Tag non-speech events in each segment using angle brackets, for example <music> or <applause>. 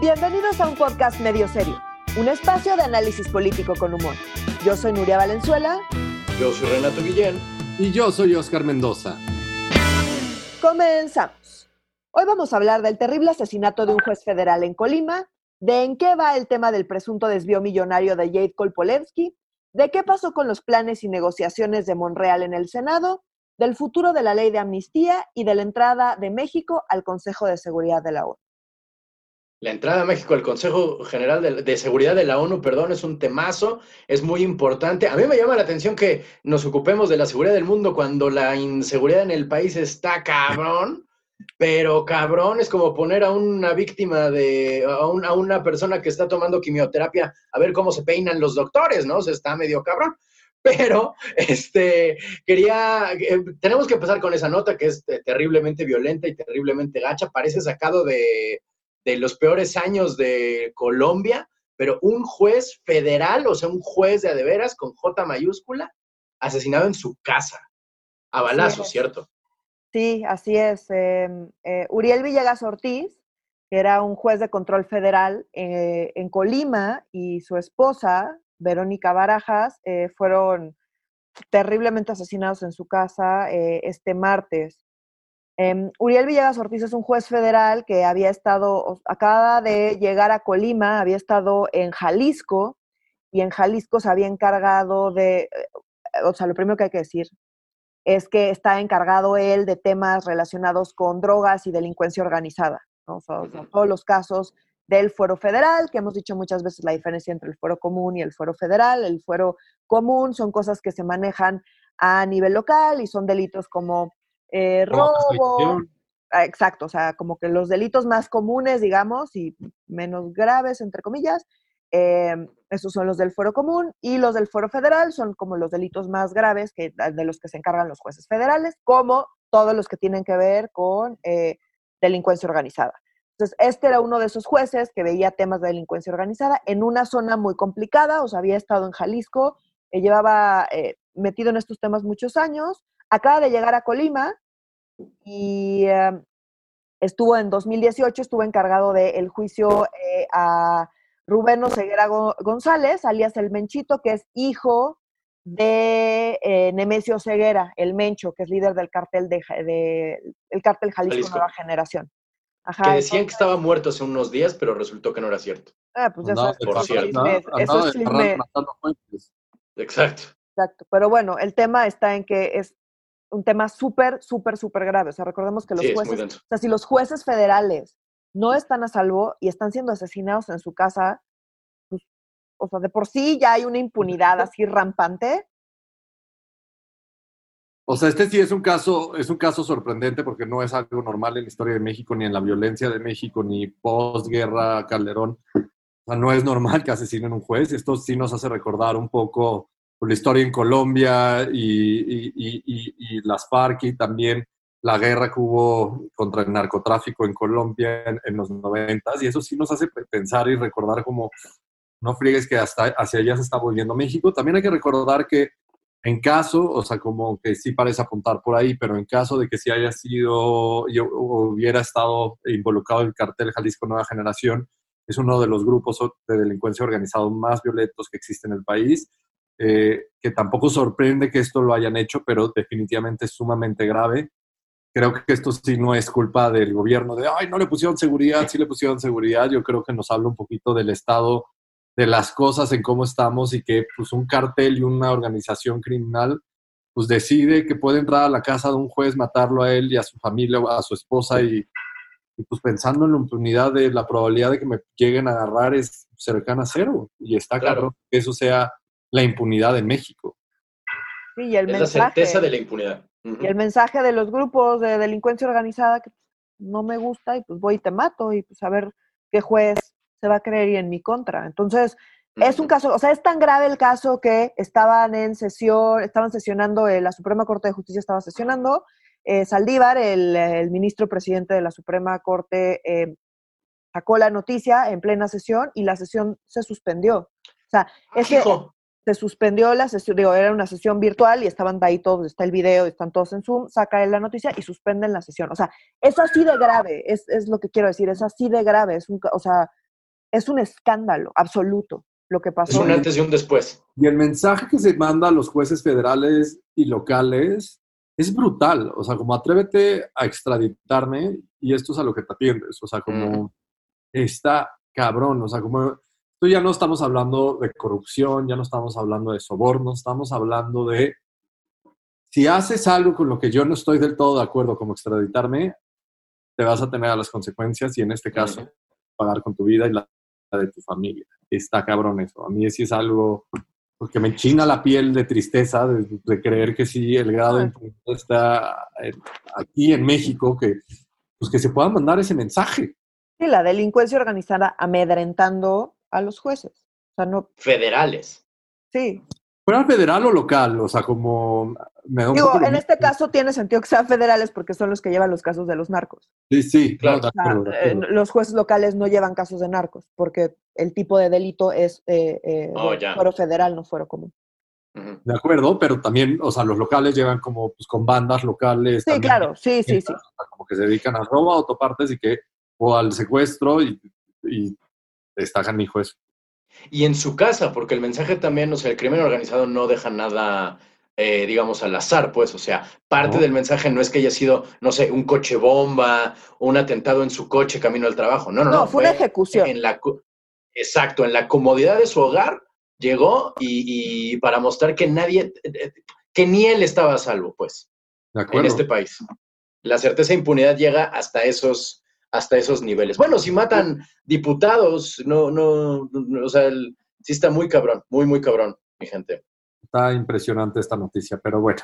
Bienvenidos a un podcast medio serio, un espacio de análisis político con humor. Yo soy Nuria Valenzuela. Yo soy Renato Guillén. Y yo soy Oscar Mendoza. Comenzamos. Hoy vamos a hablar del terrible asesinato de un juez federal en Colima, de en qué va el tema del presunto desvío millonario de Jade Kolpolensky, de qué pasó con los planes y negociaciones de Monreal en el Senado, del futuro de la ley de amnistía y de la entrada de México al Consejo de Seguridad de la ONU. La entrada a México al Consejo General de, Seguridad de la ONU, perdón, es un temazo, es muy importante. A mí me llama la atención que nos ocupemos de la seguridad del mundo cuando la inseguridad en el país está cabrón, pero cabrón es como poner a una víctima de, a, una persona que está tomando quimioterapia a ver cómo se peinan los doctores, ¿no? O sea, está medio cabrón. Pero, este, quería, eh, tenemos que empezar con esa nota que es terriblemente violenta y terriblemente gacha, parece sacado de, de los peores años de Colombia, pero un juez federal, o sea, un juez de adeveras con J mayúscula, asesinado en su casa, a balazo, ¿cierto? Sí, así es. Em, eh, Uriel Villegas Ortiz, que era un juez de control federal eh, en Colima, y su esposa, Verónica Barajas, eh, fueron terriblemente asesinados en su casa este martes. Em, Uriel Villegas Ortiz es un juez federal que había estado, acaba de llegar a Colima, había estado en Jalisco y en Jalisco se había encargado de, eh, o sea, lo primero que hay que decir es que está encargado él de temas relacionados con drogas y delincuencia organizada, o sea, todos los casos del fuero federal, que hemos dicho muchas veces la diferencia entre el fuero común y el fuero federal. El fuero común son cosas que se manejan a nivel local y son delitos como eh, robo. Ah, exacto, o sea, como que los delitos más comunes, digamos, y menos graves, entre comillas, em, esos son los del fuero común y los del fuero federal son como los delitos más graves que, ah, de los que se encargan los jueces federales, como todos los que tienen que ver con eh, delincuencia organizada. Entonces, este era uno de esos jueces que veía temas de delincuencia organizada en una zona muy complicada, o sea, había estado en Jalisco, eh, llevaba metido en estos temas muchos años, acaba de llegar a Colima y em, estuvo en 2018, estuvo encargado del juicio eh, a Rubén Oseguera González, alias El Menchito, que es hijo de eh, Nemesio Ceguera, el Mencho, que es líder del cartel de, el cartel Jalisco, Nueva Generación. que decían que estaba muerto hace unos días, pero resultó que no era cierto. Ah, pues ya sabes, por cierto. Eso es Exacto. Exacto. Pero bueno, el tema está en que es un tema súper, súper, súper grave. O sea, recordemos que los jueces, o sea, si los jueces federales no están a salvo y están siendo asesinados en su casa, pues, o sea, de por sí ya hay una impunidad <laughs> así rampante. O sea, este sí es un caso, es un caso sorprendente porque no es algo normal en la historia de México, ni en la violencia de México, ni postguerra Calderón. O sea, no es normal que asesinen un juez. Esto sí nos hace recordar un poco por la historia en Colombia y, las FARC y también la guerra que hubo contra el narcotráfico en Colombia en, los noventas y eso sí nos hace pensar y recordar como no friegues que hasta hacia allá se está volviendo México. También hay que recordar que en caso, o sea, como que sí parece apuntar por ahí, pero en caso de que sí haya sido, yo hubiera estado involucrado en el cartel Jalisco Nueva Generación, es uno de los grupos de delincuencia organizada más violentos que existe en el país eh, que tampoco sorprende que esto lo hayan hecho, pero definitivamente es sumamente grave. Creo que esto sí no es culpa del gobierno de, ay, no le pusieron seguridad, sí le pusieron seguridad. Yo creo que nos habla un poquito del estado de las cosas, en cómo estamos y que pues un cartel y una organización criminal pues decide que puede entrar a la casa de un juez, matarlo a él y a su familia, a su esposa y, pues pensando en la impunidad de la probabilidad de que me lleguen a agarrar es cercana a cero. Y está claro que eso sea la impunidad en México. Sí, y el es mensaje, la certeza de la impunidad. Y el mensaje de los grupos de delincuencia organizada que no me gusta y pues voy y te mato y pues a ver qué juez se va a creer y en mi contra. Entonces, es un caso, o sea, es tan grave el caso que estaban en sesión, estaban sesionando, eh, la Suprema Corte de Justicia estaba sesionando, eh, Saldívar, el, ministro presidente de la Suprema Corte, eh, sacó la noticia en plena sesión y la sesión se suspendió. O sea, ese, se suspendió la sesión, digo, era una sesión virtual y estaban ahí todos, está el video, están todos en Zoom, saca la noticia y suspenden la sesión. O sea, es así de grave, es, es lo que quiero decir, es así de grave, es un, o sea, es un escándalo absoluto lo que Es pasó. un antes y un después. Y el mensaje que se manda a los jueces federales y locales es brutal. O sea, como atrévete a extraditarme y esto es a lo que te atiendes. O sea, como está cabrón. O sea, como esto ya no estamos hablando de corrupción, ya no estamos hablando de sobornos, estamos hablando de si haces algo con lo que yo no estoy del todo de acuerdo, como extraditarme, te vas a tener a las consecuencias y en este caso pagar con tu vida y la de tu familia. Está cabrón eso. A mí sí es algo porque me enchina la piel de tristeza de, de creer que sí, el grado de impunidad está en- aquí en México, que, pues que se pueda mandar ese mensaje. Sí, la delincuencia organizada amedrentando a los jueces. O sea, no, Federales. sí. Fuera federal o local, o sea, como... Me da un Digo, poco en este caso tiene sentido que sean federales porque son los que llevan los casos de los narcos. Sí, sí, Claro. O sea, eh, los jueces locales no llevan casos de narcos porque el tipo de delito es eh, eh, Oh, de ya. fuero federal, no fuero común. De acuerdo, pero también, o sea, los locales llevan como pues, con bandas locales. Sí, también, claro, sí, sí, sí. como que se dedican a robo, a autopartes y que, o al secuestro y, y está canijo eso. Y en su casa, porque el mensaje también, o sea, el crimen organizado no deja nada, eh, digamos, al azar, pues, o sea, parte No. del mensaje no es que haya sido, no sé, un coche bomba, un atentado en su coche camino al trabajo, no, no, no. No, fue una ejecución. En la, co- exacto, en la comodidad de su hogar llegó y, y para mostrar que nadie, eh, que ni él estaba a salvo, pues, De en este país. La certeza de impunidad llega hasta esos, hasta esos niveles. Bueno, si matan diputados, no, no, no, o sea, el- sí está muy cabrón, muy, muy cabrón, mi gente. Está impresionante esta noticia, pero bueno.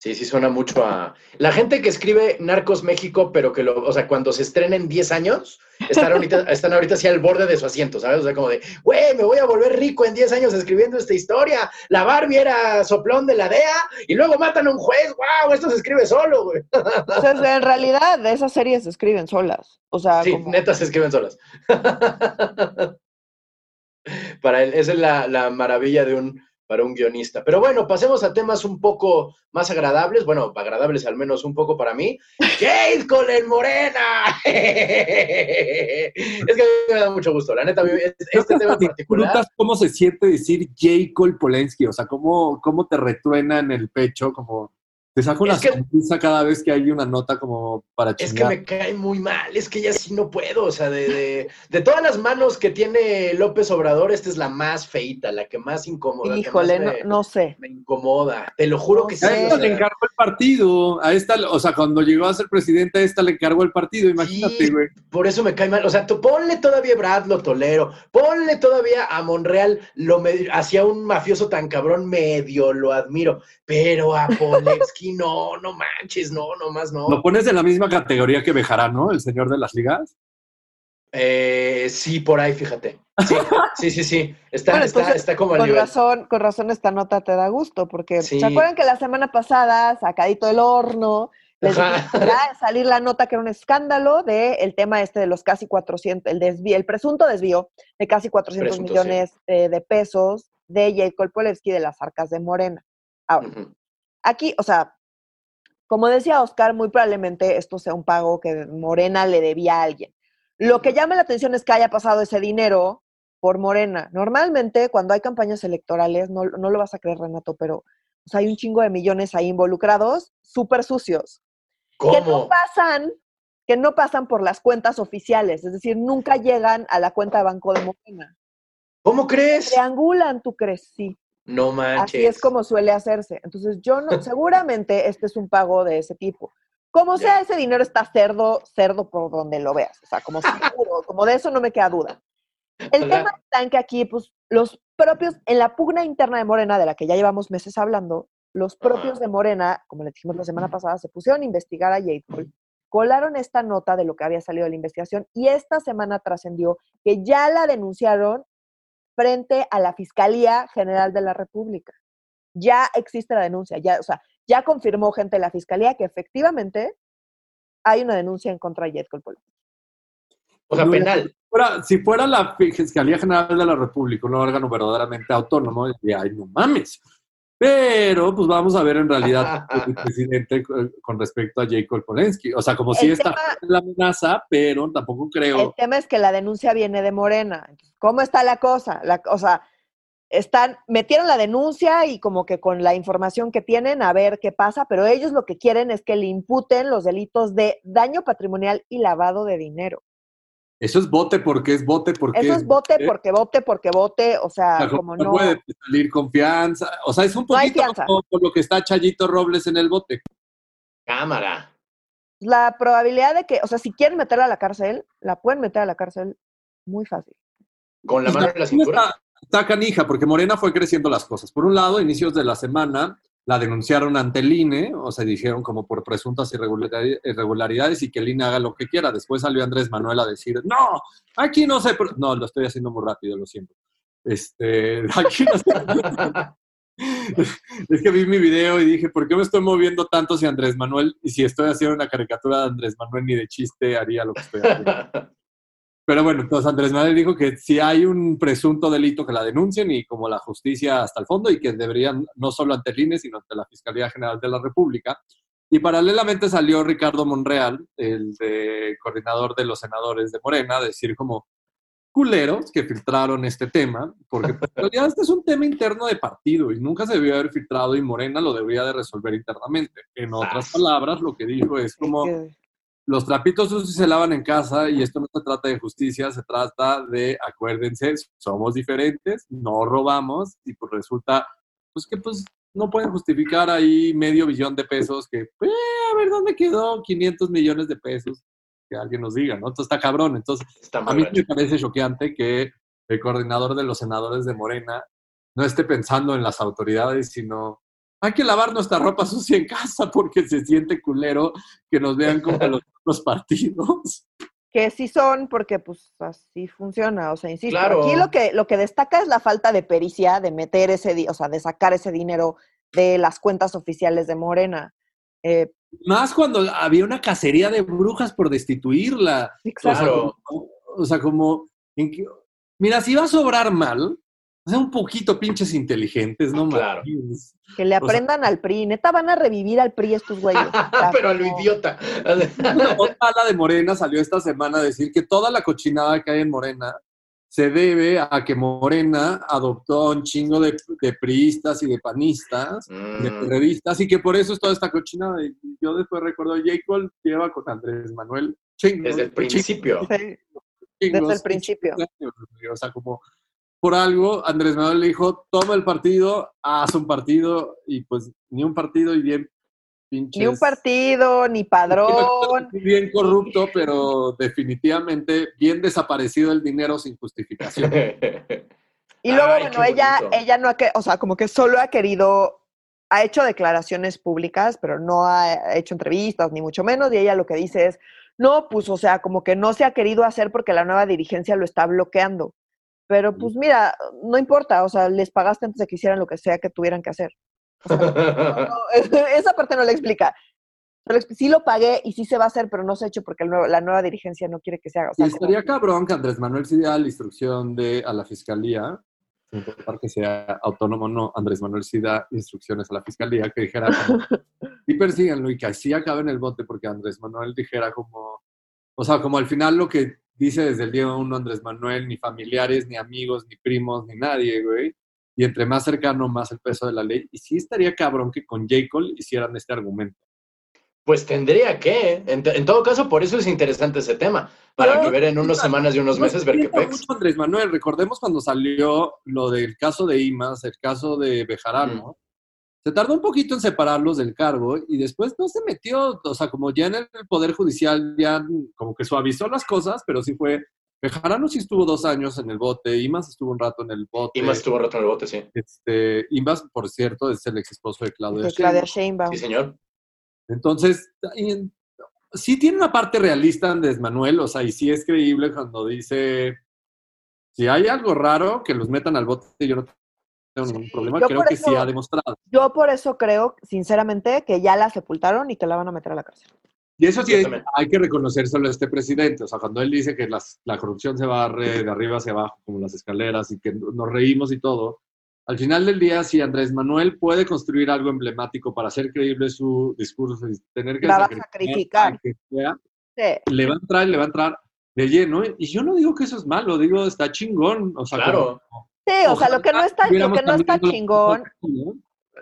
Sí, sí suena mucho a... La gente que escribe Narcos México, pero que lo, o sea, cuando se estrena en 10 años, están ahorita, están ahorita así al borde de su asiento, ¿sabes? O sea, como de, güey, me voy a volver rico en 10 años escribiendo esta historia. La Barbie era soplón de la DEA y luego matan a un juez. ¡Wow! Esto se escribe solo, güey. O sea, en realidad esas series se escriben solas. O sea, Sí, como- neta se escriben solas. <laughs> para él, esa es la, la maravilla de un, para un guionista. Pero bueno, pasemos a temas un poco más agradables, bueno, agradables al menos un poco para mí. <laughs> ¡Jade Colin Morena! es que a mí me da mucho gusto, la neta, este tema en particular. cómo se siente decir J. Cole Polensky, o sea, cómo, cómo te retruena en el pecho, como te saca una que- sonrisa cada vez que hay una nota como para Es que chingar. me cae muy mal, es que ya sí no puedo, o sea, de, de, de todas las manos que tiene López Obrador, esta es la más feita, la que más incómoda. que híjole, más no, me- no sé. me incomoda. Te lo juro No que sí. A o esta sea, le encargó el partido, a esta, o sea, cuando llegó a ser presidente, a esta le encargó el partido, imagínate, Sí. güey. por eso me cae mal. O sea, tú ponle todavía a Brad, lo tolero. Ponle todavía a Monreal, lo me- hacia un mafioso tan cabrón, medio lo admiro. Pero a <laughs> No, no manches, no, no más no. Lo pones en la misma categoría que Bejarano, el señor de las ligas. Eh, sí, por ahí, fíjate. Sí, <laughs> sí, sí, sí. Está, Bueno, está, entonces, está como al Con nivel. razón, con razón esta nota te da gusto, porque Sí. ¿se acuerdan que la semana pasada, sacadito del horno, les a salir la nota que era un escándalo de el tema este de los casi 400, el desvío, el presunto desvío de casi 400 Presunto, millones eh, de pesos de Jacob Polewski de las arcas de Morena. Ahora, aquí, o sea, como decía Oscar, muy probablemente esto sea un pago que Morena le debía a alguien. Lo que llama la atención es que haya pasado ese dinero por Morena. Normalmente, cuando hay campañas electorales, no, no lo vas a creer, Renato, pero o sea, hay un chingo de millones ahí involucrados, súper sucios, que no ¿Cómo? pasan, que no pasan por las cuentas oficiales, es decir, nunca llegan a la cuenta de banco de Morena. ¿Cómo crees? Triangulan, ¿tú crees? Sí. No manches. Así es como suele hacerse. Entonces, yo no, <laughs> seguramente este es un pago de ese tipo. Como sea, ese dinero está cerdo, cerdo por donde lo veas. O sea, como <laughs> seguro, como de eso no me queda duda. El tema está en que aquí, pues, los propios, en la pugna interna de Morena, de la que ya llevamos meses hablando, los propios de Morena, como le dijimos la semana pasada, se pusieron a investigar a Jade Cole, colaron esta nota de lo que había salido de la investigación y esta semana trascendió que ya la denunciaron frente a la Fiscalía General de la República. Ya existe la denuncia, ya, o sea, ya confirmó gente de la Fiscalía que efectivamente hay una denuncia en contra de Jet Cole Polensky. O sea, penal. Fuera- si fuera la Fiscalía General de la República, un órgano verdaderamente autónomo, diría, ay, no mames. Pero, pues vamos a ver en realidad <laughs> el presidente con respecto a Jacob Polensky. O sea, como si está la amenaza, pero tampoco creo. El tema es que la denuncia viene de Morena. ¿Cómo está la cosa? La, o sea, están, metieron la denuncia y como que con la información que tienen a ver qué pasa, pero ellos lo que quieren es que le imputen los delitos de daño patrimonial y lavado de dinero. Eso es bote porque es bote porque Eso es bote porque bote porque bote, o sea, como no, no puede salir confianza, o sea, es un poquito como lo que está Chayito Robles en el bote. Cámara. La probabilidad de que, o sea, si quieren meterla a la cárcel, la pueden meter a la cárcel muy fácil. Con la mano en la cintura. Está, canija, porque Morena fue creciendo las cosas. Por un lado, inicios de la semana, la denunciaron ante el INE, o sea, dijeron como por presuntas irregularidades y que el INE haga lo que quiera. Después salió Andrés Manuel a decir, no, aquí no sé, no, lo estoy haciendo muy rápido, lo siento. Este, <laughs> aquí no sé. <laughs> es que vi mi video y dije, ¿por qué me estoy moviendo tanto si Andrés Manuel, y si estoy haciendo una caricatura de Andrés Manuel ni de chiste haría lo que estoy haciendo? <laughs> Pero bueno, entonces Andrés Manuel dijo que si hay un presunto delito que la denuncien y como la justicia hasta el fondo y que deberían no solo ante el INE, sino ante la Fiscalía General de la República. Y paralelamente salió Ricardo Monreal, el de, coordinador de los senadores de Morena, a decir como culeros que filtraron este tema, porque pues, en realidad este es un tema interno de partido y nunca se debió haber filtrado y Morena lo debería de resolver internamente. En otras palabras, lo que dijo es como los trapitos sucios se lavan en casa y esto no se trata de justicia, se trata de, acuérdense, somos diferentes, no robamos y pues resulta, pues que pues no pueden justificar ahí medio billón de pesos que, eh, a ver, ¿dónde quedó 500 millones de pesos? Que alguien nos diga, ¿no? Entonces está cabrón. Entonces, a mí me parece choqueante que el coordinador de los senadores de Morena no esté pensando en las autoridades, sino hay que lavar nuestra ropa sucia en casa porque se siente culero que nos vean como los <laughs> los partidos. Que sí son, porque pues así funciona, o sea, insisto, aquí lo que, lo que destaca es la falta de pericia de meter ese, o sea, de sacar ese dinero de las cuentas oficiales de Morena. Eh, Más cuando había una cacería de brujas por destituirla. Exacto. O sea, como, mira, si va a sobrar mal, sea, un poquito pinches inteligentes, ¿no? Claro. Que le aprendan al PRI. Neta, van a revivir al PRI estos güeyes. <laughs> Pero a lo idiota. Otra de Morena salió esta semana a decir que toda la cochinada que hay en Morena se debe a que Morena adoptó un chingo de, de priistas y de panistas, de mm. periodistas, y que por eso es toda esta cochinada. Y yo después recuerdo, J. Cole lleva con Andrés Manuel Desde el principio. Desde el principio. O sea, como por algo, Andrés Manuel le dijo, toma el partido, haz un partido, y pues ni un partido y bien pinches. Ni un partido, ni padrón. <laughs> Bien corrupto, pero definitivamente bien desaparecido el dinero sin justificación. <laughs> y luego, bueno, ella, ella no ha, o sea, como que solo ha querido, ha hecho declaraciones públicas, pero no ha hecho entrevistas, ni mucho menos, y ella lo que dice es, no, pues, o sea, como que no se ha querido hacer porque la nueva dirigencia lo está bloqueando. Pero pues mira, no importa, o sea, les pagaste antes de que hicieran lo que sea que tuvieran que hacer. <laughs> <laughs> esa parte no le explica. Sí lo pagué y sí se va a hacer, pero no se ha hecho porque la nueva dirigencia no quiere que se haga. y estaría cabrón que Andrés Manuel sí diera la instrucción de, a la fiscalía, sin importar que sea autónomo o no, Andrés Manuel sí da instrucciones a la fiscalía que dijera, y <laughs> persíganlo y que así acabe en el bote, porque Andrés Manuel dijera como, o sea, como al final lo que dice desde el día uno Andrés Manuel, ni familiares, ni amigos, ni primos, ni nadie, güey. Y entre más cercano, más el peso de la ley. Y sí estaría cabrón que con J. Cole hicieran este argumento. Pues tendría que, en, todo caso, por eso es interesante ese tema, para que ver en unas semanas y unos meses ver qué pex. mucho Andrés Manuel, recordemos cuando salió lo del caso de Imas, el caso de Bejarano, se tardó un poquito en separarlos del cargo y después no se metió, o sea, como ya en el Poder Judicial ya como que suavizó las cosas, pero sí fue... Bejarano sí estuvo dos años en el bote, Imas estuvo un rato en el bote. Imas estuvo un rato en el bote, sí. Este, Imas, por cierto, es el ex esposo de Claudia, de Claudia Sheinbaum. Sí, señor. Entonces, sí tiene una parte realista Andrés Manuel, o sea, y sí es creíble cuando dice, si hay algo raro, que los metan al bote, yo no ningún problema. creo que sí ha demostrado. Yo por eso creo, sinceramente, que ya la sepultaron y que la van a meter a la cárcel. Y eso sí hay que reconocérselo a este presidente. O sea, cuando él dice que la corrupción se va de arriba hacia abajo, como las escaleras, y que nos reímos y todo, al final del día, si Andrés Manuel puede construir algo emblemático para hacer creíble su discurso y tener que La va a sacrificar. a que sea, Sí. le va a entrar, le va a entrar de lleno. Y yo no digo que eso es malo, digo, está chingón. O sea, Claro. como- Sí, o sea, lo que no está, lo que no está chingón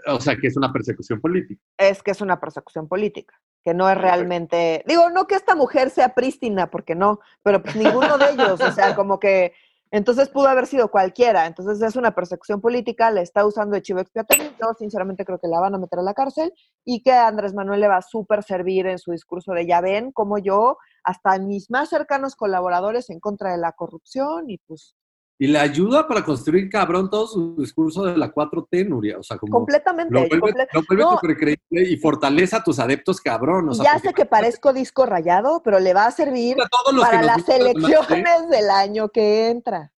O sea, que es una persecución política. es que es una persecución política, que no es realmente, digo, no que esta mujer sea prístina, porque no, pero pues ninguno de ellos, o sea, como que, entonces pudo haber sido cualquiera, entonces es una persecución política, le está usando de chivo expiatorio, yo sinceramente creo que la van a meter a la cárcel y que a Andrés Manuel le va a súper servir en su discurso de ya ven, como yo, hasta mis más cercanos colaboradores en contra de la corrupción y pues Y le ayuda para construir cabrón todo su discurso de la 4T, Nuria. O sea, como completamente. lo vuelve, comple- lo vuelve No. creíble y fortalece a tus adeptos cabrón. O sea, ya sé que parezco disco rayado, pero le va a servir para las la elecciones del año que entra.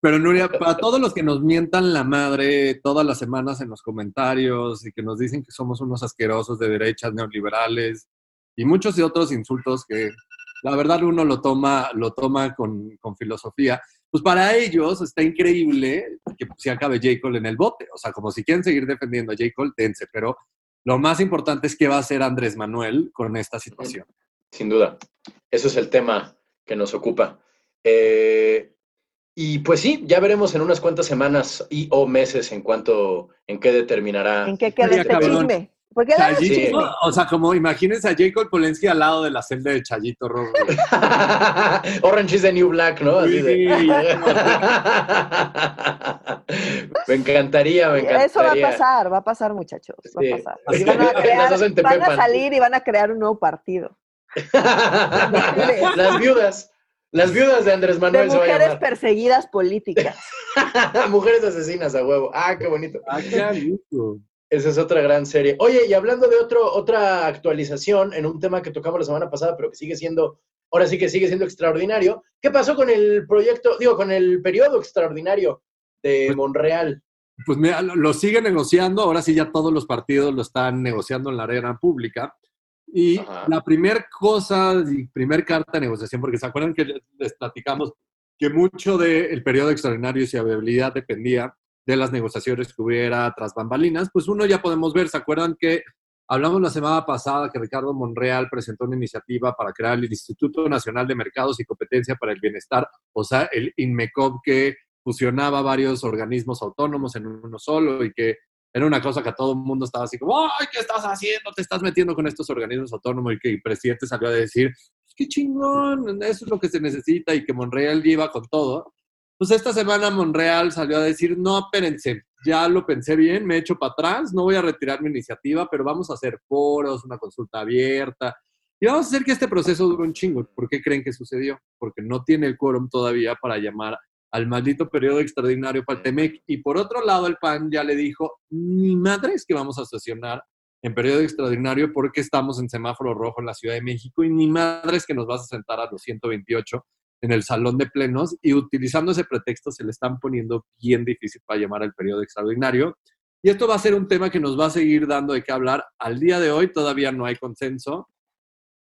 Pero Nuria, para todos los que nos mientan la madre todas las semanas en los comentarios y que nos dicen que somos unos asquerosos de derechas neoliberales y muchos de otros insultos que la verdad uno lo toma, lo toma con, con filosofía, pues para ellos está increíble que se acabe J. Cole en el bote. O sea, como si quieren seguir defendiendo a J. Cole, dense. Pero lo más importante es qué va a hacer Andrés Manuel con esta situación. Sin duda. Eso es el tema que nos ocupa. Eh, y pues sí, ya veremos en unas cuantas semanas y o meses en cuanto, en qué determinará. ¿En qué queda este cabrón. chisme? O sea, como imagínense a J. Cole Polensky al lado de la celda de Chayito Rojo. <laughs> Orange is the New Black, ¿no? Así de- Sí. <laughs> me encantaría, me encantaría. Eso va a pasar, va a pasar, muchachos. Va Sí. a pasar. Así <laughs> van, a crear- van salir y van a crear un nuevo partido. las viudas, las viudas de Andrés De Manuel a mujeres perseguidas políticas. Mujeres asesinas a huevo. Ah, qué bonito. Ah, qué gusto. Esa es otra gran serie. Oye, y hablando de otro, otra actualización en un tema que tocamos la semana pasada, pero que sigue siendo, ahora sí que sigue siendo extraordinario. ¿Qué pasó con el proyecto, digo, con el periodo extraordinario de Pues- Monreal? Pues mira, lo, lo sigue negociando, ahora sí ya todos los partidos lo están negociando en la arena pública. Y Ajá. la primer cosa, y primer carta de negociación, porque se acuerdan que les, les platicamos que mucho del periodo extraordinario y su viabilidad dependía de las negociaciones que hubiera tras bambalinas, pues uno ya podemos ver, ¿se acuerdan que hablamos la semana pasada que Ricardo Monreal presentó una iniciativa para crear el Instituto Nacional de Mercados y Competencia para el Bienestar, o sea, el INMECOP que fusionaba varios organismos autónomos en uno solo y que era una cosa que a todo el mundo estaba así como, ¡ay, qué estás haciendo! Te estás metiendo con estos organismos autónomos y que el presidente salió a decir, "Pues, ¡qué chingón! Eso es lo que se necesita y que Monreal lleva con todo. Pues esta semana Monreal salió a decir, no, espérense, ya lo pensé bien, me echo para atrás, no voy a retirar mi iniciativa, pero vamos a hacer foros, una consulta abierta, y vamos a hacer que este proceso dure un chingo. ¿Por qué creen que sucedió? Porque no tiene el quórum todavía para llamar al maldito periodo extraordinario para el TEMEC. Y por otro lado, el PAN ya le dijo, ni madre es que vamos a sesionar en periodo extraordinario porque estamos en semáforo rojo en la Ciudad de México y ni madre es que nos vas a sentar a los 128 en el salón de plenos y utilizando ese pretexto se le están poniendo bien difícil para llamar al periodo extraordinario. Y esto va a ser un tema que nos va a seguir dando de qué hablar. Al día de hoy todavía no hay consenso.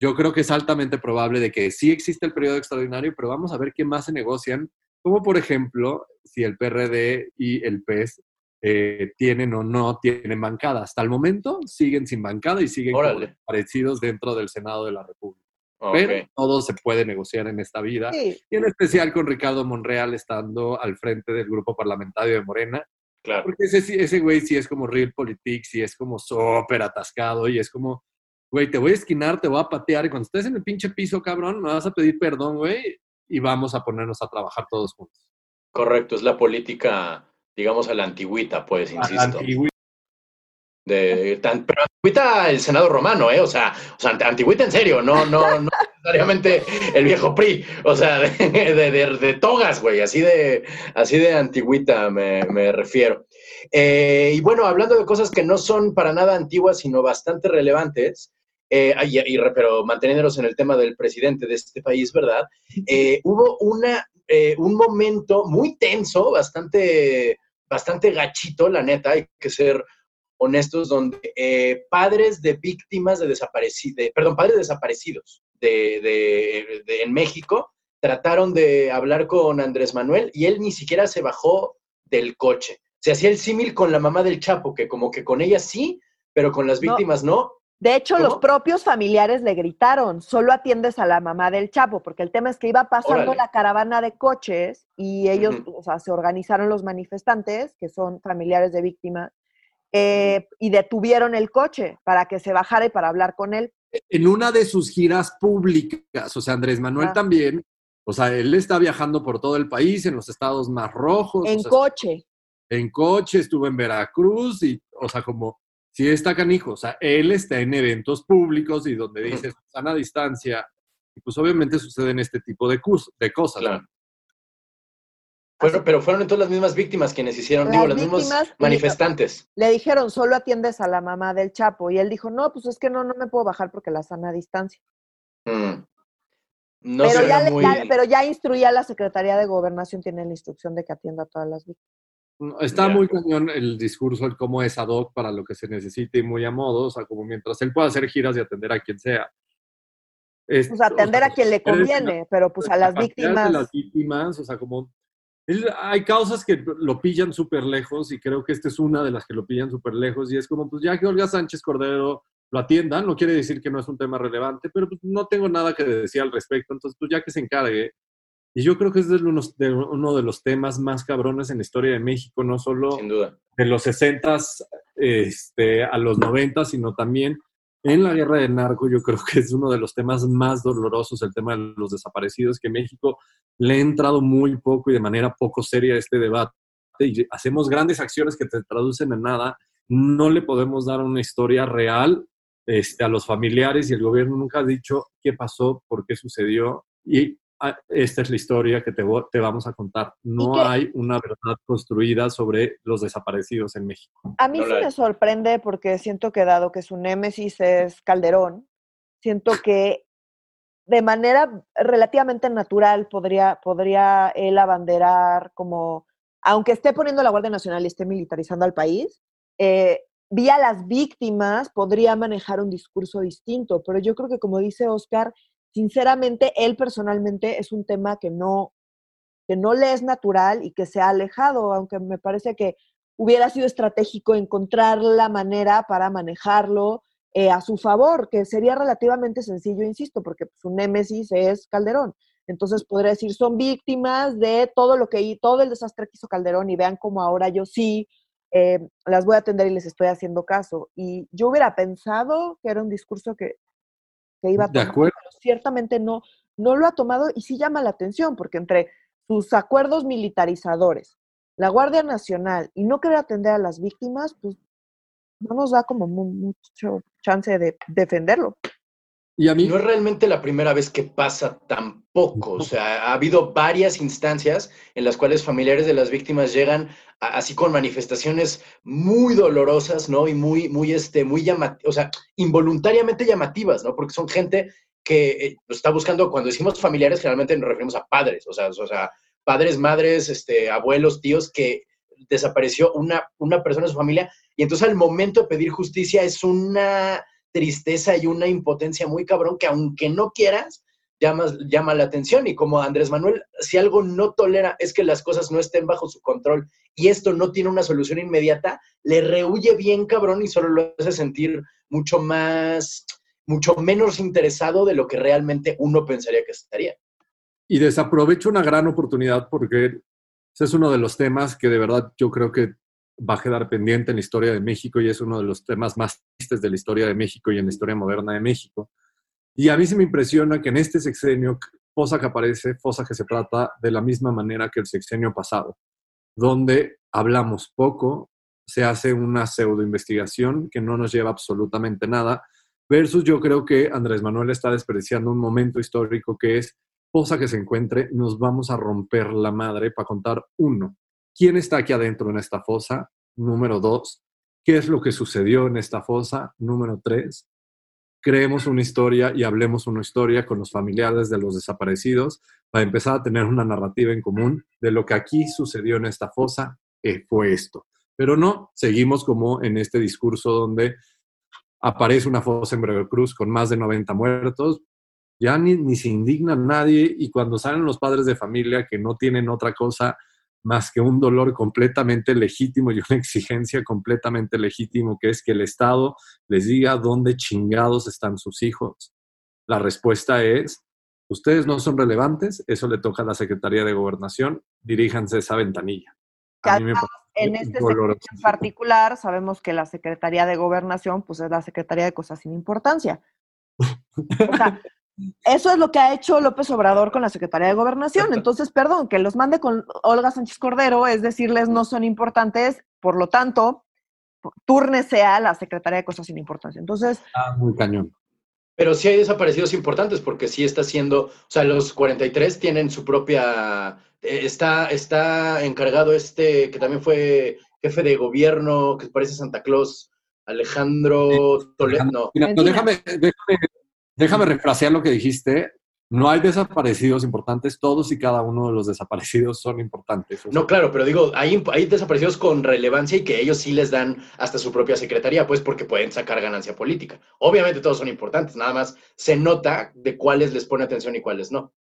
Yo creo que es altamente probable de que sí existe el periodo extraordinario, pero vamos a ver qué más se negocian, como por ejemplo si el PRD y el PES eh, tienen o no tienen bancada. Hasta el momento siguen sin bancada y siguen parecidos dentro del Senado de la República. Pero todo se puede negociar en esta vida. Sí, Y en especial con Ricardo Monreal estando al frente del grupo parlamentario de Morena. Claro. Porque ese, sí- ese güey sí es como real politics, sí es como súper atascado y es como, güey, te voy a esquinar, te voy a patear y cuando estés en el pinche piso, cabrón, me vas a pedir perdón, güey, y vamos a ponernos a trabajar todos juntos. Correcto, es la política, digamos, a la antigüita, pues, insisto. Antigüi- De, tan- pero antigüita el Senado romano, ¿eh? O sea, o sea, antigüita en serio, no, no, no <laughs> necesariamente el viejo PRI, o sea, de, de, de- de togas, güey, así de, así de antigüita me, me refiero. Eh, y bueno, hablando de cosas que no son para nada antiguas, sino bastante relevantes, eh, y- y- pero manteniéndonos en el tema del presidente de este país, ¿verdad? Eh, hubo una, eh, un momento muy tenso, bastante, bastante gachito, la neta, hay que ser honestos, donde eh, padres de víctimas de desaparecidos, perdón, padres desaparecidos de, de- de- en México trataron de hablar con Andrés Manuel y él ni siquiera se bajó del coche. se hacía el símil con la mamá del Chapo, que como que con ella sí, pero con las víctimas no. De hecho, los propios familiares le gritaron, solo atiendes a la mamá del Chapo, porque el tema es que iba pasando la caravana de coches y ellos, o sea, se organizaron los manifestantes, que son familiares de víctimas, eh, y detuvieron el coche para que se bajara y para hablar con él. En una de sus giras públicas, o sea, Andrés Manuel ah. también, o sea, él está viajando por todo el país, en los estados más rojos. En coche. En coche, estuvo en Veracruz y, o sea, como si está canijo, o sea, él está en eventos públicos y donde dice sana distancia, y pues obviamente suceden este tipo de, de cosas. Claro. Pero fueron entonces las mismas víctimas quienes hicieron, digo, las mismas manifestantes. Le dijeron, solo atiendes a la mamá del Chapo. Y él dijo, no, pues es que no, no me puedo bajar porque la sana distancia. Mm. No pero, ya, muy... pero ya instruía a la Secretaría de Gobernación, tiene la instrucción de que atienda a todas las víctimas. Está muy cañón el discurso, el cómo es ad hoc para lo que se necesite y muy a modo, o sea, como mientras él pueda hacer giras y atender a quien sea. pues atender a quien le conviene, pero pues a las víctimas. las víctimas, o sea, como hay causas que lo pillan súper lejos y creo que esta es una de las que lo pillan súper lejos y es como, pues ya que Olga Sánchez Cordero lo atienda, no quiere decir que no es un tema relevante, pero pues, no tengo nada que decir al respecto, entonces pues ya que se encargue. Y yo creo que es de uno, de uno de los temas más cabrones en la historia de México, no solo de los 60 este, a los 90, sino también en la guerra del narco. Yo creo que es uno de los temas más dolorosos, el tema de los desaparecidos, que México le ha entrado muy poco y de manera poco seria a este debate. Hacemos grandes acciones que te traducen en nada. No le podemos dar una historia real este, a los familiares y el gobierno nunca ha dicho qué pasó, por qué sucedió. Y esta es la historia que te, te vamos a contar. No hay una verdad construida sobre los desaparecidos en México. A mí sí me sorprende porque siento que dado que su némesis es Calderón, siento que de manera relativamente natural podría, podría él abanderar como, aunque esté poniendo la Guardia Nacional y esté militarizando al país, eh, vía las víctimas podría manejar un discurso distinto, pero yo creo que como dice Oscar, sinceramente, él personalmente es un tema que no, que no le es natural y que se ha alejado, aunque me parece que hubiera sido estratégico encontrar la manera para manejarlo eh, a su favor, que sería relativamente sencillo, insisto, porque su némesis es Calderón. Entonces podría decir, son víctimas de todo lo que todo el desastre que hizo Calderón y vean cómo ahora yo sí eh, las voy a atender y les estoy haciendo caso. Y yo hubiera pensado que era un discurso que que iba a tomar, pero ciertamente no, no lo ha tomado y sí llama la atención, porque entre sus acuerdos militarizadores, la Guardia Nacional y no querer atender a las víctimas, pues no nos da como mucho chance de defenderlo. Y a mí... No es realmente la primera vez que pasa tampoco. O sea, ha habido varias instancias en las cuales familiares de las víctimas llegan así con manifestaciones muy dolorosas, ¿no? Y muy, muy, este, muy llamativas, o sea, involuntariamente llamativas, ¿no? Porque son gente que eh, está buscando, cuando decimos familiares, generalmente nos referimos a padres, o sea, o sea padres, madres, este, abuelos, tíos, que desapareció una, una persona de su familia. Y entonces al momento de pedir justicia es una tristeza y una impotencia muy cabrón que aunque no quieras, llama, llama la atención. Y como Andrés Manuel, si algo no tolera es que las cosas no estén bajo su control y esto no tiene una solución inmediata, le rehuye bien cabrón y solo lo hace sentir mucho más, mucho menos interesado de lo que realmente uno pensaría que estaría. Y desaprovecho una gran oportunidad porque ese es uno de los temas que de verdad yo creo que va a quedar pendiente en la historia de México y es uno de los temas más de la historia de México y en la historia moderna de México. Y a mí se me impresiona que en este sexenio, fosa que aparece, fosa que se trata de la misma manera que el sexenio pasado, donde hablamos poco, se hace una pseudo investigación que no nos lleva absolutamente nada, versus yo creo que Andrés Manuel está despreciando un momento histórico que es fosa que se encuentre, nos vamos a romper la madre para contar uno, quién está aquí adentro en esta fosa, número dos, qué es lo que sucedió en esta fosa, número tres, creemos una historia y hablemos una historia con los familiares de los desaparecidos para empezar a tener una narrativa en común de lo que aquí sucedió en esta fosa, que fue esto. Pero no, seguimos como en este discurso donde aparece una fosa en Veracruz con más de 90 muertos, ya ni se indigna nadie y cuando salen los padres de familia que no tienen otra cosa más que un dolor completamente legítimo y una <laughs> exigencia completamente legítimo, que es que el Estado les diga dónde chingados están sus hijos. La respuesta es, ustedes no son relevantes, eso le toca a la Secretaría de Gobernación, diríjanse a esa ventanilla. en este sector en particular, sabemos que la Secretaría de Gobernación, pues es la Secretaría de Cosas sin Importancia. <laughs> O sea, eso es lo que ha hecho López Obrador con la Secretaría de Gobernación. Entonces, perdón, que los mande con Olga Sánchez Cordero, es decirles no son importantes, por lo tanto, túrnese a la Secretaría de Cosas sin Importancia. Entonces. Ah, muy cañón. Pero sí hay desaparecidos importantes, porque sí está siendo, o sea, los 43 tienen su propia, eh, está, está encargado este, que también fue jefe de gobierno, que parece Santa Claus, Alejandro Toledo. No. déjame, déjame déjame refrasear lo que dijiste. No hay desaparecidos importantes, todos y cada uno de los desaparecidos son importantes. No, claro, pero digo, hay, hay desaparecidos con relevancia y que ellos sí les dan hasta su propia secretaría, pues porque pueden sacar ganancia política. Obviamente todos son importantes, nada más se nota de cuáles les pone atención y cuáles no.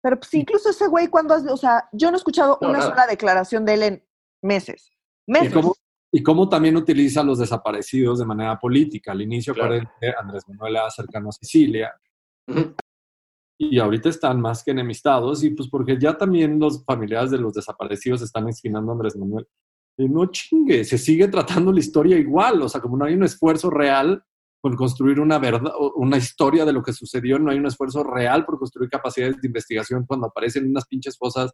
Pero pues incluso ese güey cuando, o sea, yo no he escuchado una sola declaración de él en meses. Meses. ¿Y cómo, también utiliza los desaparecidos de manera política. Al inicio, claro. Andrés Manuel era cercano a Sicilia. Y ahorita están más que enemistados, y pues porque ya también los familiares de los desaparecidos están esquinando a Andrés Manuel. Y no chingue, se sigue tratando la historia igual, o sea, como no hay un esfuerzo real por construir una verdad, una historia de lo que sucedió, no hay un esfuerzo real por construir capacidades de investigación cuando aparecen unas pinches fosas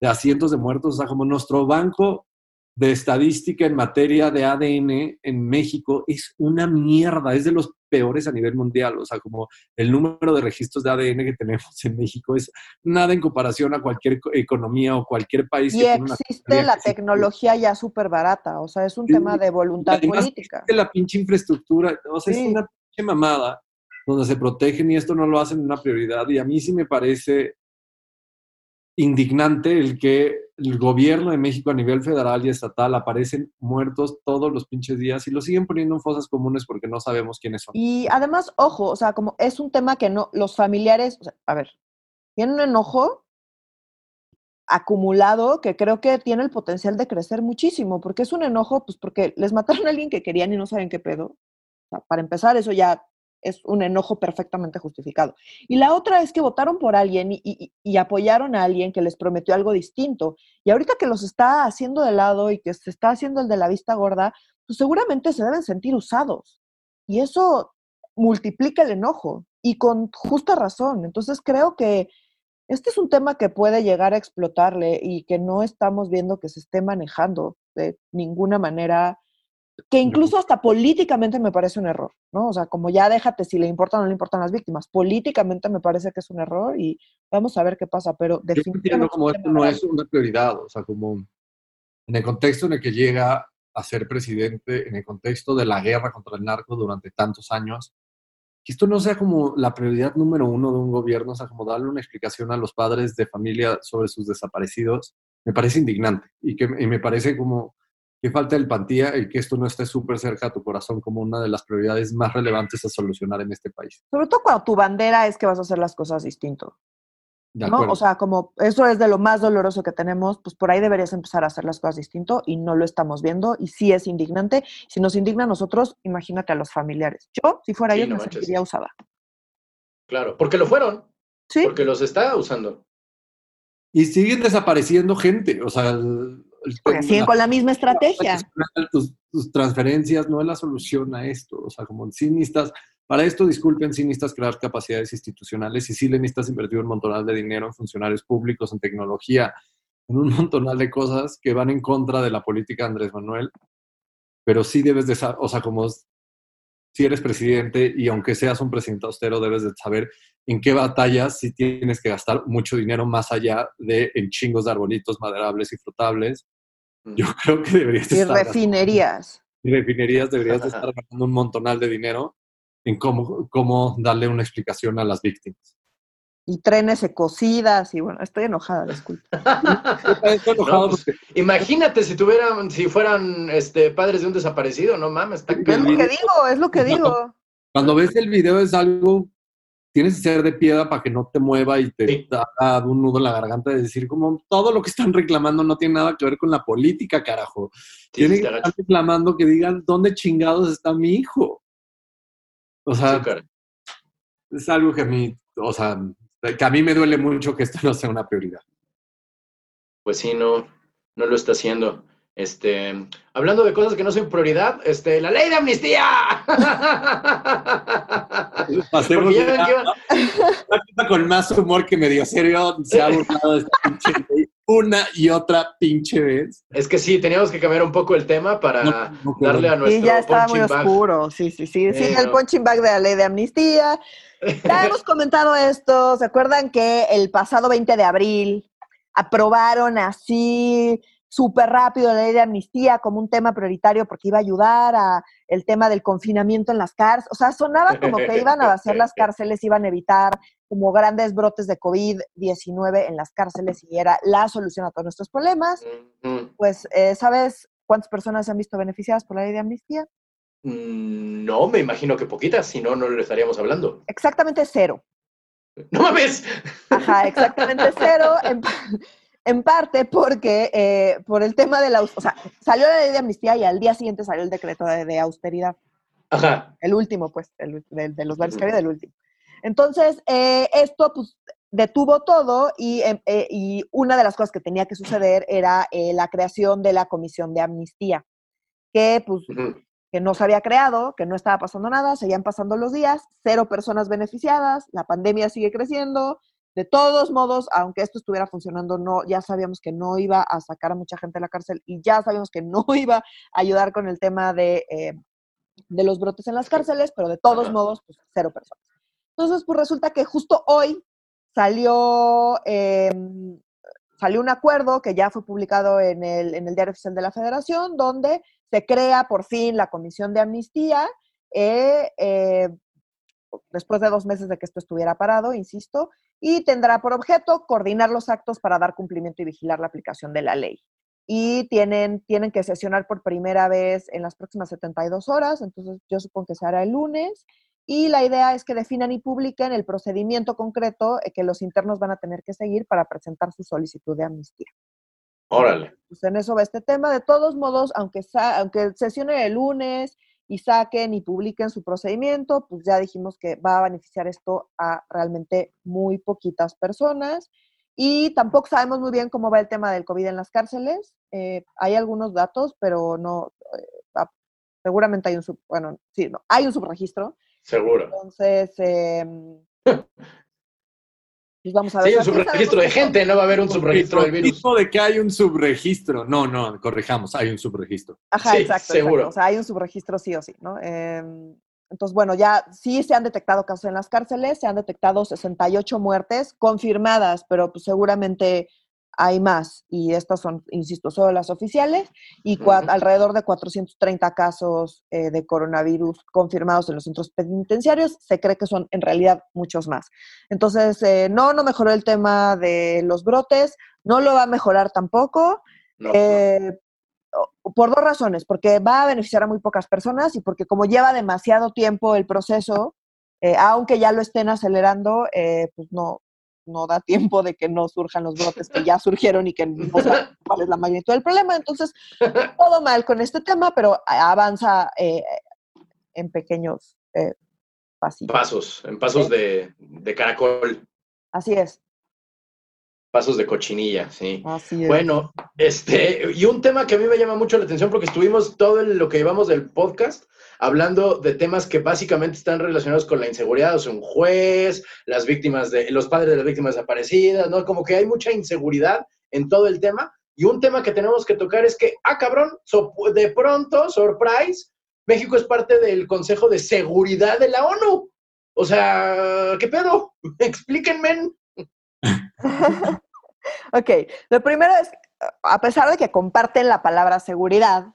de asientos de muertos, o sea, como nuestro banco de estadística en materia de ADN en México es una mierda, es de los peores a nivel mundial, o sea, como el número de registros de ADN que tenemos en México es nada en comparación a cualquier economía o cualquier país. Y existe la tecnología ya súper barata, o sea, es un tema de voluntad política. Existe la pinche infraestructura, o sea, es una pinche mamada donde se protegen y esto no lo hacen una prioridad y a mí sí me parece indignante el que el gobierno de México a nivel federal y estatal aparecen muertos todos los pinches días y lo siguen poniendo en fosas comunes porque no sabemos quiénes son. Y además, ojo, o sea, como es un tema que no, los familiares, o sea, a ver, tienen un enojo acumulado que creo que tiene el potencial de crecer muchísimo, porque es un enojo, pues porque les mataron a alguien que querían y no saben qué pedo. O sea, para empezar, eso ya es un enojo perfectamente justificado. Y la otra es que votaron por alguien y, apoyaron a alguien que les prometió algo distinto. Y ahorita que los está haciendo de lado y que se está haciendo el de la vista gorda, pues seguramente se deben sentir usados. Y eso multiplica el enojo y con justa razón. Entonces creo que este es un tema que puede llegar a explotarle y que no estamos viendo que se esté manejando de ninguna manera que incluso hasta políticamente me parece un error, ¿no? O sea, como ya déjate si le importan o no le importan las víctimas, políticamente me parece que es un error y vamos a ver qué pasa, pero definitivamente... como esto no es una prioridad, o sea, como en el contexto en el que llega a ser presidente, en el contexto de la guerra contra el narco durante tantos años, que esto no sea como la prioridad número uno de un gobierno, o sea, como darle una explicación a los padres de familia sobre sus desaparecidos, me parece indignante y que y me parece como que falta el pantía el que esto no esté súper cerca a tu corazón como una de las prioridades más relevantes a solucionar en este país. Sobre todo cuando tu bandera es que vas a hacer las cosas distinto. ¿no? O sea, como eso es de lo más doloroso que tenemos, pues por ahí deberías empezar a hacer las cosas distinto y no lo estamos viendo y sí es indignante. Si nos indigna a nosotros, imagínate a los familiares. Yo, si fuera yo, me sentiría usada. Claro, porque lo fueron. Sí. Porque los está usando. Y siguen desapareciendo gente, o sea, siguen con la misma estrategia. Tus, transferencias no es la solución a esto. O sea, como si necesitas, para esto, disculpen, si necesitas crear capacidades institucionales y si le necesitas invertir un montonal de dinero en funcionarios públicos, en tecnología, en un <laughs> montonal de cosas que van en contra de la política de Andrés Manuel. Pero sí debes de, o sea, como si eres presidente y aunque seas un presidente austero, debes de saber en qué batallas si tienes que gastar mucho dinero más allá de en chingos de arbolitos maderables y frutables. Yo creo que deberías y estar... refinerías. Y refinerías deberías <laughs> estar gastando un montonal de dinero en cómo, cómo darle una explicación a las víctimas y trenes cocidas y bueno, estoy enojada, disculpa. <laughs> Pues, imagínate si tuvieran, si fueran este, padres de un desaparecido, no mames, Es lo que digo, es lo que digo. Cuando ves el video es algo tienes que ser de piedra para que no te mueva y te Sí. haga un nudo en la garganta de decir como todo lo que están reclamando no tiene nada que ver con la política, carajo. Sí, Tienen sí, que estar reclamando que digan dónde chingados está mi hijo. O sea, Sí, es algo que a mí, o sea, que a mí me duele mucho que esto <laughs> no sea una prioridad. Pues sí, no, no lo está haciendo. Este, hablando de cosas que no son prioridad, este, la ley de amnistía. <laughs> Que con más humor que medio serio se ha burlado de esta pinche ley una y otra pinche vez. Es que sí, teníamos que cambiar un poco el tema para No, no puedo. darle a nuestro Y ya estaba muy oscuro, sí, sí, sí. Sí, Eh, el no. punching bag de la ley de amnistía. Ya hemos comentado esto. ¿Se acuerdan que el pasado 20 de abril aprobaron así súper rápido la ley de amnistía como un tema prioritario porque iba a ayudar a el tema del confinamiento en las cárceles? O sea, sonaba como que iban a vaciar las cárceles, iban a evitar como grandes brotes de COVID-19 en las cárceles y era la solución a todos nuestros problemas. Pues, eh, ¿sabes cuántas personas se han visto beneficiadas por la ley de amnistía? Mm, No, me imagino que poquitas, si no, no lo estaríamos hablando. Exactamente cero. ¡No mames! Ajá, exactamente <laughs> cero. En, pa- en parte porque eh, por el tema de la... O sea, salió la ley de amnistía y al día siguiente salió el decreto de, de austeridad. Ajá. El último, pues, el, de, de los varios que había, del último. Entonces, eh, esto, pues, detuvo todo y, em, eh, y una de las cosas que tenía que suceder era la creación de la comisión de amnistía, que, pues. Que no se había creado, que no estaba pasando nada, seguían pasando los días, cero personas beneficiadas, la pandemia sigue creciendo. De todos modos, aunque esto estuviera funcionando, no, ya sabíamos que no iba a sacar a mucha gente de la cárcel y ya sabíamos que no <laughs> iba a ayudar con el tema de, eh, de los brotes en las cárceles, pero de todos modos, pues cero personas. Entonces, pues resulta que justo hoy salió, eh, salió un acuerdo que ya fue publicado en el, en el Diario Oficial de la Federación, donde se crea por fin la Comisión de Amnistía, eh, eh, después de dos meses de que esto estuviera parado, insisto, y tendrá por objeto coordinar los actos para dar cumplimiento y vigilar la aplicación de la ley. Y tienen, tienen que sesionar por primera vez en las próximas 72 horas, entonces yo supongo que se hará el lunes. Y la idea es que definan y publiquen el procedimiento concreto eh, que los internos van a tener que seguir para presentar su solicitud de amnistía Órale. pues en eso va este tema. De todos modos, aunque, sa- aunque sesionen el lunes y saquen y publiquen su procedimiento, pues ya dijimos que va a beneficiar esto a realmente muy poquitas personas. Y tampoco sabemos muy bien cómo va el tema del COVID en las cárceles. Eh, hay algunos datos, pero no, eh, seguramente hay un, sub, bueno, sí, no, hay un subregistro. Seguro. Entonces, em, <laughs> pues vamos a ver. Sí, si un subregistro de gente, no va a haber un subregistro del virus. Tipo de que hay un subregistro. No, no, corrijamos, hay un subregistro. Ajá, Sí, exacto, seguro. exacto. O sea, hay un subregistro sí o sí, ¿no? Em, entonces, bueno, ya sí se han detectado casos en las cárceles, se han detectado 68 muertes confirmadas, pero pues seguramente hay más. Y estas son, insisto, solo las oficiales y Ujú. alrededor de 430 casos eh, de coronavirus confirmados en los centros penitenciarios. Se cree que son en realidad muchos más. Entonces, eh, no, no mejoró el tema de los brotes, no lo va a mejorar tampoco. No, Eh, por dos razones, porque va a beneficiar a muy pocas personas y porque como lleva demasiado tiempo el proceso, eh, aunque ya lo estén acelerando, eh, pues no, no da tiempo de que no surjan los brotes que ya surgieron y que no sabemos cuál es la magnitud del problema. Entonces, <laughs> todo mal con este tema, pero avanza eh, en pequeños eh, pasillos. pasos, en pasos de, de caracol, Así es, pasos de cochinilla, sí. así es. Bueno, este, y un tema que a mí me llama mucho la atención porque estuvimos todo el- lo que llevamos del podcast hablando de temas que básicamente están relacionados con la inseguridad, o sea, un juez, las víctimas de, los padres de las víctimas desaparecidas, ¿no? Como que hay mucha inseguridad en todo el tema. Y un tema que tenemos que tocar es que, ah, cabrón, so- de pronto, surprise, México es parte del Consejo de Seguridad de la ONU. O sea, ¿qué pedo? <laughs> Explíquenme. <laughs> Ok, lo primero es, a pesar de que comparten la palabra seguridad,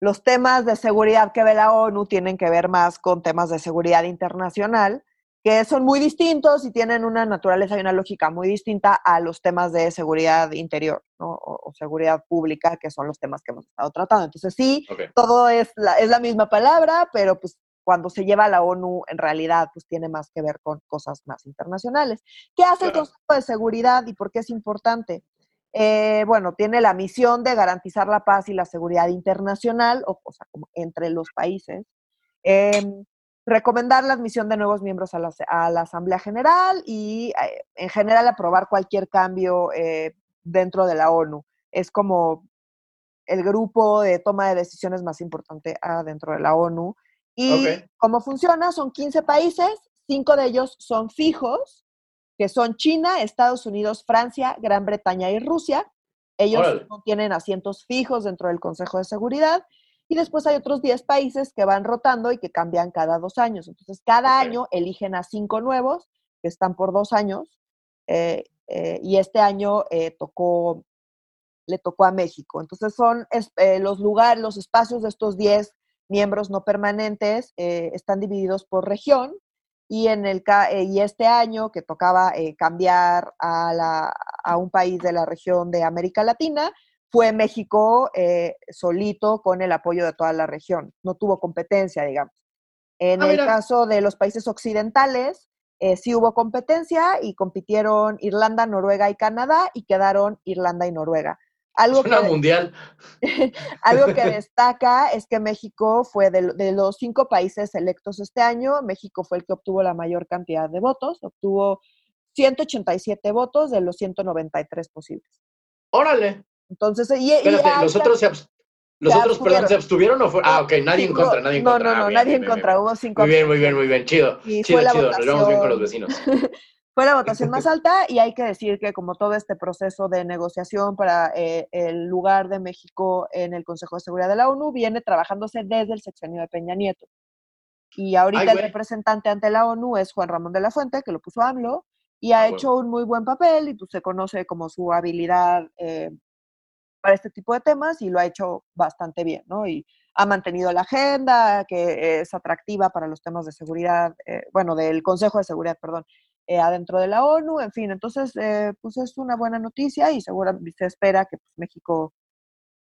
los temas de seguridad que ve la ONU tienen que ver más con temas de seguridad internacional, que son muy distintos y tienen una naturaleza y una lógica muy distinta a los temas de seguridad interior ¿no? o, o seguridad pública, que son los temas que hemos estado tratando. Entonces sí, Ok. todo es la, es la misma palabra, pero pues cuando se lleva a la ONU, en realidad, pues tiene más que ver con cosas más internacionales. ¿Qué hace el Consejo de Seguridad y por qué es importante? Eh, bueno, tiene la misión de garantizar la paz y la seguridad internacional, o, sea, como entre los países. Em, recomendar la admisión de nuevos miembros a la, Asamblea General y, eh, en general, aprobar cualquier cambio eh, dentro de la ONU. Es como el grupo de toma de decisiones más importante ah, dentro de la ONU. Y cómo funciona, son 15 países, cinco de ellos son fijos, que son China, Estados Unidos, Francia, Gran Bretaña y Rusia. Ellos no tienen asientos fijos dentro del Consejo de Seguridad. Y después hay otros 10 países que van rotando y que cambian cada dos años. Entonces, cada año eligen a cinco nuevos que están por dos años. Eh, eh, y este año eh, tocó, le tocó a México. Entonces, son los lugares, los espacios de estos 10 miembros no permanentes eh, están divididos por región y, en el, eh, y este año que tocaba eh, cambiar a, la, a, un país de la región de América Latina, fue México solito con el apoyo de toda la región. No tuvo competencia, digamos. En ah, el caso de los países occidentales, sí hubo competencia y compitieron Irlanda, Noruega y Canadá y quedaron Irlanda y Noruega. <laughs> <laughs> Algo que, mundial. algo que destaca es que México fue de, los cinco países electos este año, México fue el que obtuvo la mayor cantidad de votos, obtuvo 187 votos de los 193 posibles. Órale. Entonces, y, Espérate, los otros se, los otros, perdón, ¿se abstuvieron o fue? Ah, ok, nadie en contra, nadie en contra. No, no, no, ah, nadie en contra, hubo cinco. Muy bien, muy bien, muy bien, chido. chido, chido, nos vemos bien con los vecinos. <laughs> Fue la votación más alta y hay que decir que como todo este proceso de negociación para eh, el lugar de México en el Consejo de Seguridad de la ONU viene trabajándose desde el sexenio de Peña Nieto. Y ahorita el representante ante la ONU es Juan Ramón de la Fuente, que lo puso AMLO, y ha ah, hecho un muy buen papel y pues se conoce como su habilidad eh, para este tipo de temas y lo ha hecho bastante bien, ¿no? Y ha mantenido la agenda, que es atractiva para los temas de seguridad, eh, bueno, del Consejo de Seguridad, perdón, eh, adentro de la ONU, en fin, entonces, eh, pues es una buena noticia y seguramente se espera que pues, México,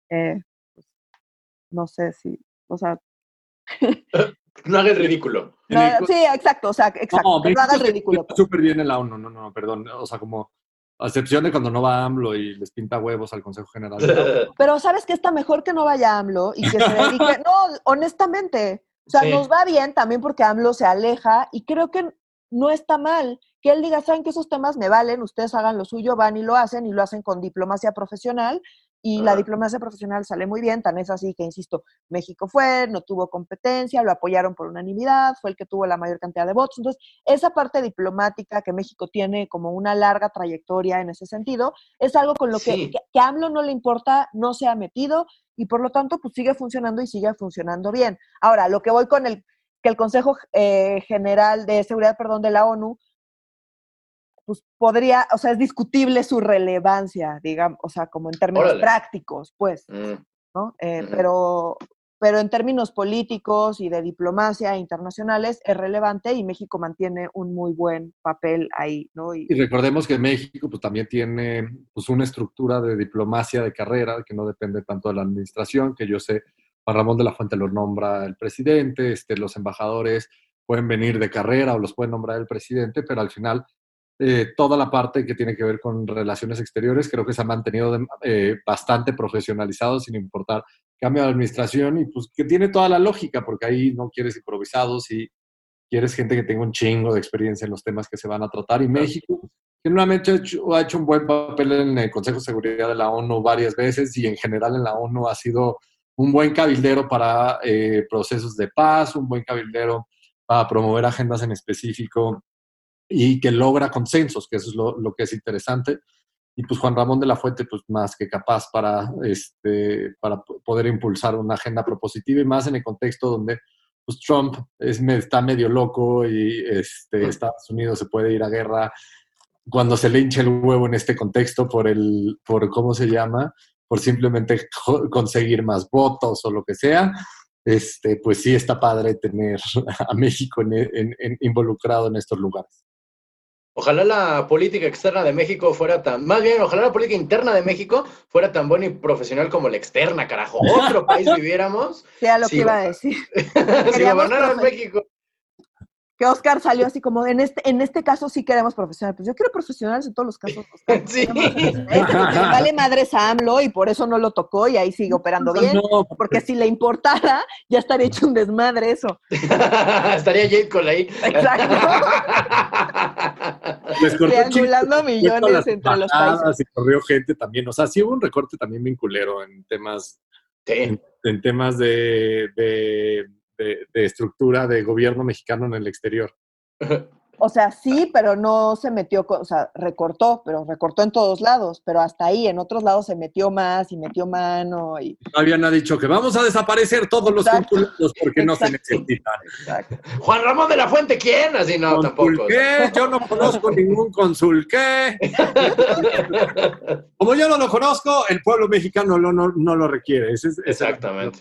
eh, pues, no sé si, o sea... <laughs> no haga el ridículo. sí, exacto, o sea, exacto, no, no haga el ridículo. Súper bien en la ONU, no, no, perdón, o sea, como... A excepción de cuando no va AMLO y les pinta huevos al Consejo General. <laughs> Pero sabes que está mejor que no vaya AMLO y que se dedique. No, honestamente. O sea, nos va bien también porque AMLO se aleja y creo que no está mal que él diga, saben que esos temas me valen, ustedes hagan lo suyo, van y lo hacen y lo hacen con diplomacia profesional y la diplomacia profesional sale muy bien, tan es así que, insisto, México fue, no tuvo competencia, lo apoyaron por unanimidad, fue el que tuvo la mayor cantidad de votos. Entonces, esa parte diplomática que México tiene como una larga trayectoria en ese sentido, es algo con lo que, que, a AMLO no le importa, no se ha metido y por lo tanto, pues sigue funcionando y sigue funcionando bien. Ahora, lo que voy con el que el Consejo eh, General de Seguridad, perdón, de la ONU, pues podría, o sea, es discutible su relevancia, digamos, o sea, como en términos prácticos, pues, mm. ¿no? Eh, pero, pero en términos políticos y de diplomacia internacionales es relevante y México mantiene un muy buen papel ahí, ¿no? Y, recordemos que México pues, también tiene pues, una estructura de diplomacia de carrera que no depende tanto de la administración, que yo sé Juan Ramón de la Fuente lo nombra el presidente, este, los embajadores pueden venir de carrera o los puede nombrar el presidente, pero al final eh, toda la parte que tiene que ver con relaciones exteriores creo que se ha mantenido eh, bastante profesionalizado sin importar cambio de administración y pues que tiene toda la lógica porque ahí no quieres improvisados y quieres gente que tenga un chingo de experiencia en los temas que se van a tratar y México generalmente ha hecho, ha hecho un buen papel en el Consejo de Seguridad de la ONU varias veces y en general en la ONU ha sido un buen cabildero para eh, procesos de paz, un buen cabildero para promover agendas en específico y que logra consensos, que eso es lo, que es interesante. Y pues Juan Ramón de la Fuente, pues más que capaz para, este, para poder impulsar una agenda propositiva y más en el contexto donde pues Trump es, está medio loco y este, Estados Unidos se puede ir a guerra cuando se le hincha el huevo en este contexto por el, por cómo se llama, por simplemente conseguir más votos o lo que sea, este, pues sí está padre tener <laughs> a México involucrado en estos lugares. Ojalá la política externa de México fuera tan, más bien, ojalá la política interna de México fuera tan buena y profesional como la externa, carajo. Otro país <laughs> viviéramos. Sea lo que iba a decir. <laughs> si gobernaran México que Oscar salió así como, en este, en este caso sí queremos profesionales. Pues yo quiero profesionales en todos los casos. Oscar. <laughs> Sí. Vale madre AMLO y por eso no lo tocó y ahí sigue operando bien. porque si le importara, ya estaría hecho un desmadre eso. <laughs> estaría Jade Cole ahí. Exacto. <laughs> Triangulando millones entre los países. Y corrió gente también. O sea, sí hubo un recorte también vinculero en temas, en, temas de de, estructura de gobierno mexicano en el exterior. O sea, sí, pero no se metió, o sea, recortó, pero recortó en todos lados, pero hasta ahí, en otros lados se metió más y metió mano. Y... Todavía no ha dicho que vamos a desaparecer todos los consulados porque no se necesitan. Juan Ramón de la Fuente, ¿quién? Así no, tampoco. ¿Qué? Yo no conozco ningún consul, ¿qué? <laughs> Como yo no lo conozco, el pueblo mexicano no, no, lo requiere. Exactamente.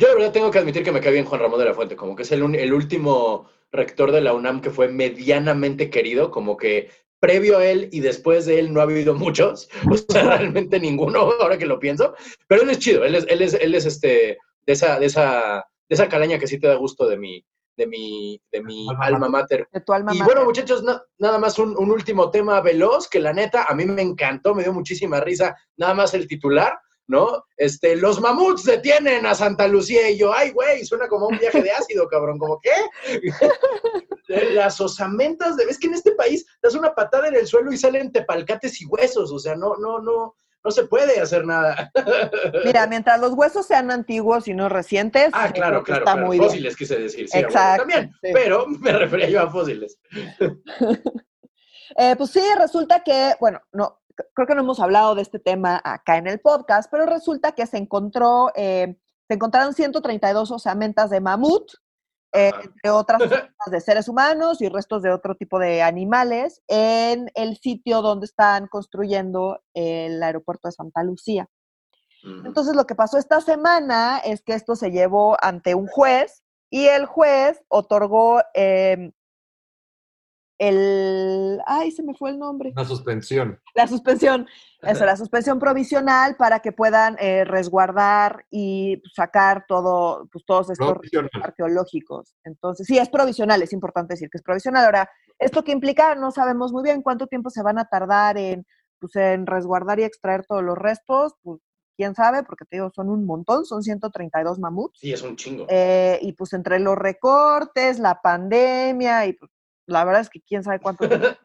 Yo de verdad tengo que admitir que me cae bien Juan Ramón de la Fuente, como que es el, el último rector de la UNAM que fue medianamente querido, como que previo a él y después de él no ha habido muchos, <laughs> o sea, realmente ninguno, ahora que lo pienso, pero él es chido, él es, él es, él es este, de esa, de esa, de esa calaña que sí te da gusto de mi, de mi, de mi alma mater. De tu alma y bueno, muchachos, nada más un, un, último tema veloz, que la neta a mí me encantó, me dio muchísima risa, nada más el titular, ¿no? Este, los mamuts detienen a Santa Lucía y yo, ay, güey, suena como un viaje de ácido, cabrón, ¿como qué? <laughs> Las osamentas, de, es que en este país das una patada en el suelo y salen tepalcates y huesos, o sea, no, no, no, no se puede hacer nada. <laughs> Mira, mientras los huesos sean antiguos y no recientes. Ah, claro, claro, claro. fósiles quise decir. Sí, Exacto. también, pero me refería yo a fósiles. <laughs> Eh, pues sí, resulta que, bueno, no, creo que no hemos hablado de este tema acá en el podcast, pero resulta que se encontró, eh, se encontraron 132 osamentas de mamut, eh, entre otras de seres humanos y restos de otro tipo de animales, en el sitio donde están construyendo el aeropuerto de Santa Lucía. Entonces, lo que pasó esta semana es que esto se llevó ante un juez y el juez otorgó eh, el, ay, se me fue el nombre. La suspensión. La suspensión, eso, la suspensión provisional para que puedan eh, resguardar y sacar todo, pues todos estos arqueológicos. Entonces, sí, es provisional, es importante decir que es provisional. Ahora, ¿esto qué implica? No sabemos muy bien cuánto tiempo se van a tardar en, pues, en resguardar y extraer todos los restos, pues quién sabe, porque te digo, son un montón, son 132 mamuts. Sí, es un chingo. Eh, y pues entre los recortes, la pandemia y pues, la verdad es que quién sabe cuánto tarde,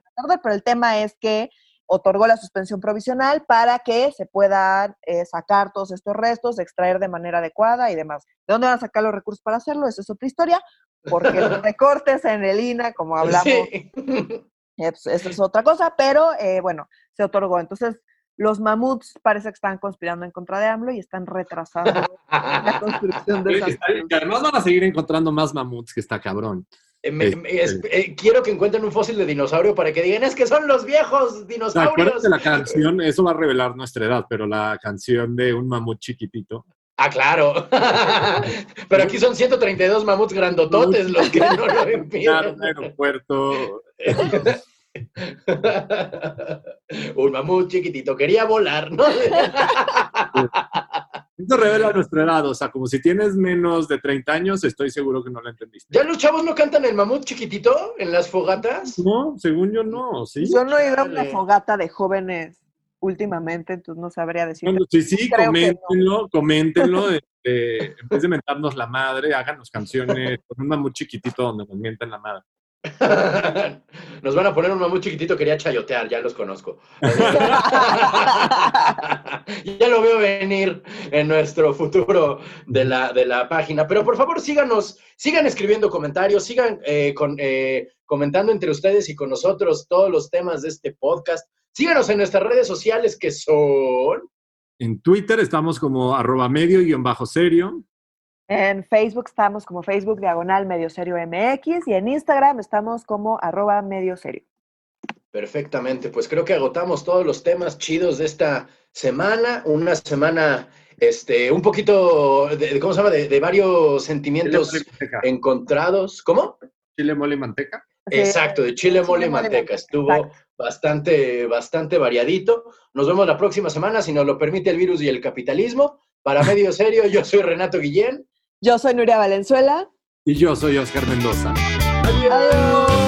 pero el tema es que otorgó la suspensión provisional para que se puedan eh, sacar todos estos restos, extraer de manera adecuada y demás. ¿De dónde van a sacar los recursos para hacerlo? Esa es otra historia, porque los recortes en el INA, como hablamos, <laughs> eh, pues, eso es otra cosa, pero eh, bueno, se otorgó. Entonces, los mamuts parece que están conspirando en contra de AMLO y están retrasando <laughs> la construcción de esas. Además van a seguir encontrando más mamuts que está cabrón. Eh, eh, quiero que encuentren un fósil de dinosaurio para que digan, es que son los viejos dinosaurios. de la canción, eso va a revelar nuestra edad, pero la canción de un mamut chiquitito. Ah, claro. <laughs> pero aquí son 132 mamuts grandototes los que no lo impiden. aeropuerto. <laughs> un mamut chiquitito quería volar, ¿no? <laughs> Esto revela nuestra edad, o sea, como si tienes menos de 30 años, estoy seguro que no lo entendiste. ¿Ya los chavos no cantan el mamut chiquitito en las fogatas? No, según yo no, ¿sí? Yo no he ido a una fogata de jóvenes últimamente, entonces no sabría decir. sí, sí, coméntenlo, coméntenlo. <laughs> en vez de mentarnos la madre, háganos canciones con un mamut chiquitito donde nos mienten la madre. <laughs> Nos van a poner uno muy chiquitito, quería chayotear, ya los conozco. <laughs> ya lo veo venir en nuestro futuro de la, de la página. Pero por favor, síganos, sigan escribiendo comentarios, sigan eh, con, eh, comentando entre ustedes y con nosotros todos los temas de este podcast. Síganos en nuestras redes sociales que son... En Twitter estamos como arroba medio guion bajo serio. En Facebook estamos como Facebook Diagonal Medio Serio MX y en Instagram estamos como arroba Medio Serio. Perfectamente, pues creo que agotamos todos los temas chidos de esta semana, una semana este, un poquito, de, ¿cómo se llama? De, varios sentimientos encontrados. ¿Cómo? Chile, mole y manteca. Exacto, de chile, mole, y manteca. Estuvo bastante, bastante variadito. Nos vemos la próxima semana, si nos lo permite el virus y el capitalismo. Para Medio Serio, yo soy Renato Guillén. Yo soy Nuria Valenzuela. Y yo soy Oscar Mendoza. Adiós. Adiós.